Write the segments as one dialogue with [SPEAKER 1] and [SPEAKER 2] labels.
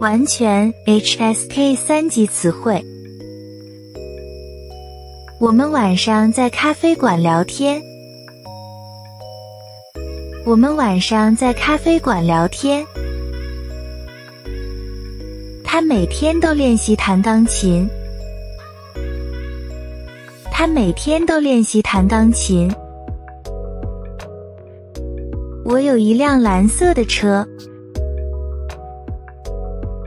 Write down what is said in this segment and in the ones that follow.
[SPEAKER 1] 完全 HSK 三级词汇。我们晚上在咖啡馆聊天。我们晚上在咖啡馆聊天。他每天都练习弹钢琴。他每天都练习弹钢琴。我有一辆蓝色的车。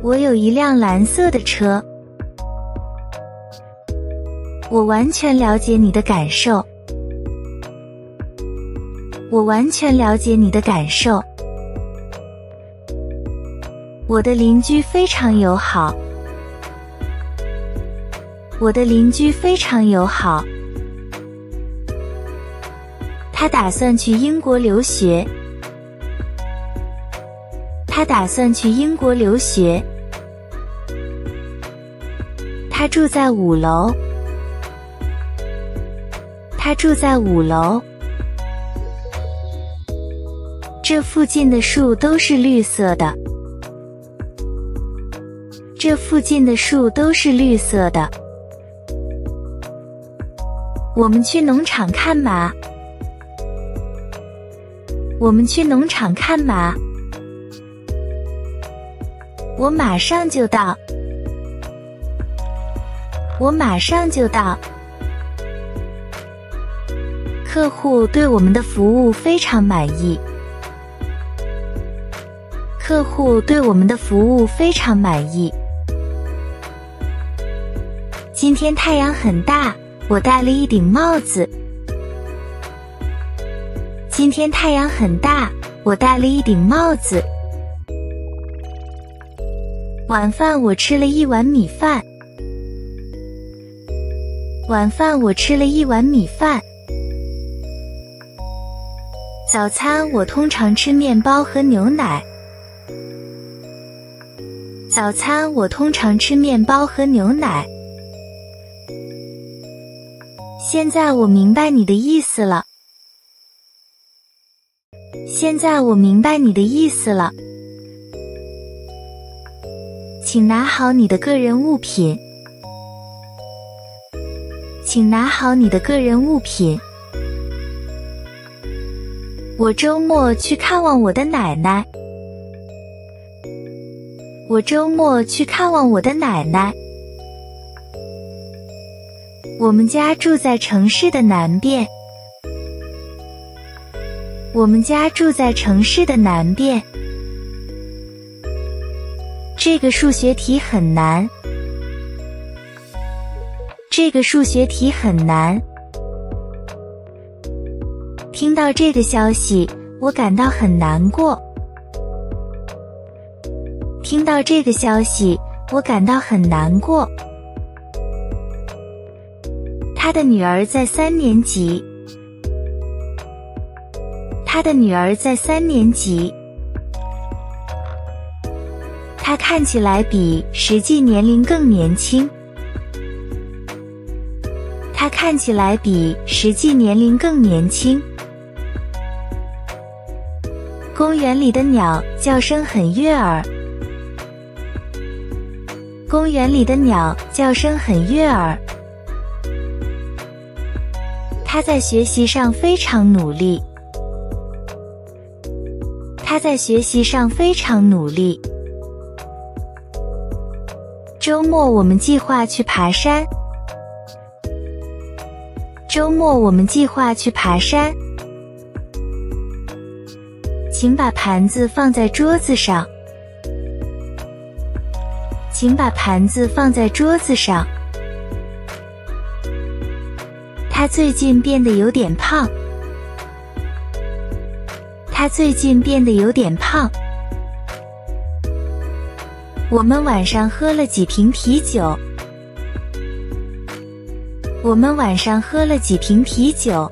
[SPEAKER 1] 我有一辆蓝色的车。我完全了解你的感受。我完全了解你的感受。我的邻居非常友好。我的邻居非常友好。他打算去英国留学。他打算去英国留学。他住在五楼。他住在五楼。这附近的树都是绿色的。这附近的树都是绿色的。我们去农场看马。我们去农场看马。我马上就到。我马上就到。客户对我们的服务非常满意。客户对我们的服务非常满意。今天太阳很大，我戴了一顶帽子。今天太阳很大，我戴了一顶帽子。晚饭我吃了一碗米饭。晚饭我吃了一碗米饭。早餐我通常吃面包和牛奶。早餐我通常吃面包和牛奶。现在我明白你的意思了。现在我明白你的意思了。请拿好你的个人物品。请拿好你的个人物品。我周末去看望我的奶奶。我周末去看望我的奶奶。我们家住在城市的南边。我们家住在城市的南边。这个数学题很难。这个数学题很难。听到这个消息，我感到很难过。听到这个消息，我感到很难过。他的女儿在三年级。他的女儿在三年级。他看起来比实际年龄更年轻。他看起来比实际年龄更年轻。公园里的鸟叫声很悦耳。公园里的鸟叫声很悦耳。他在学习上非常努力。他在学习上非常努力。周末我们计划去爬山。周末我们计划去爬山。请把盘子放在桌子上。请把盘子放在桌子上。他最近变得有点胖。他最近变得有点胖。我们晚上喝了几瓶啤酒。我们晚上喝了几瓶啤酒。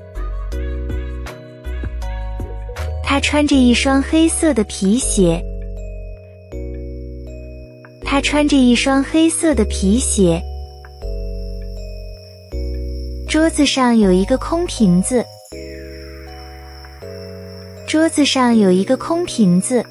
[SPEAKER 1] 他穿着一双黑色的皮鞋。他穿着一双黑色的皮鞋。桌子上有一个空瓶子。桌子上有一个空瓶子。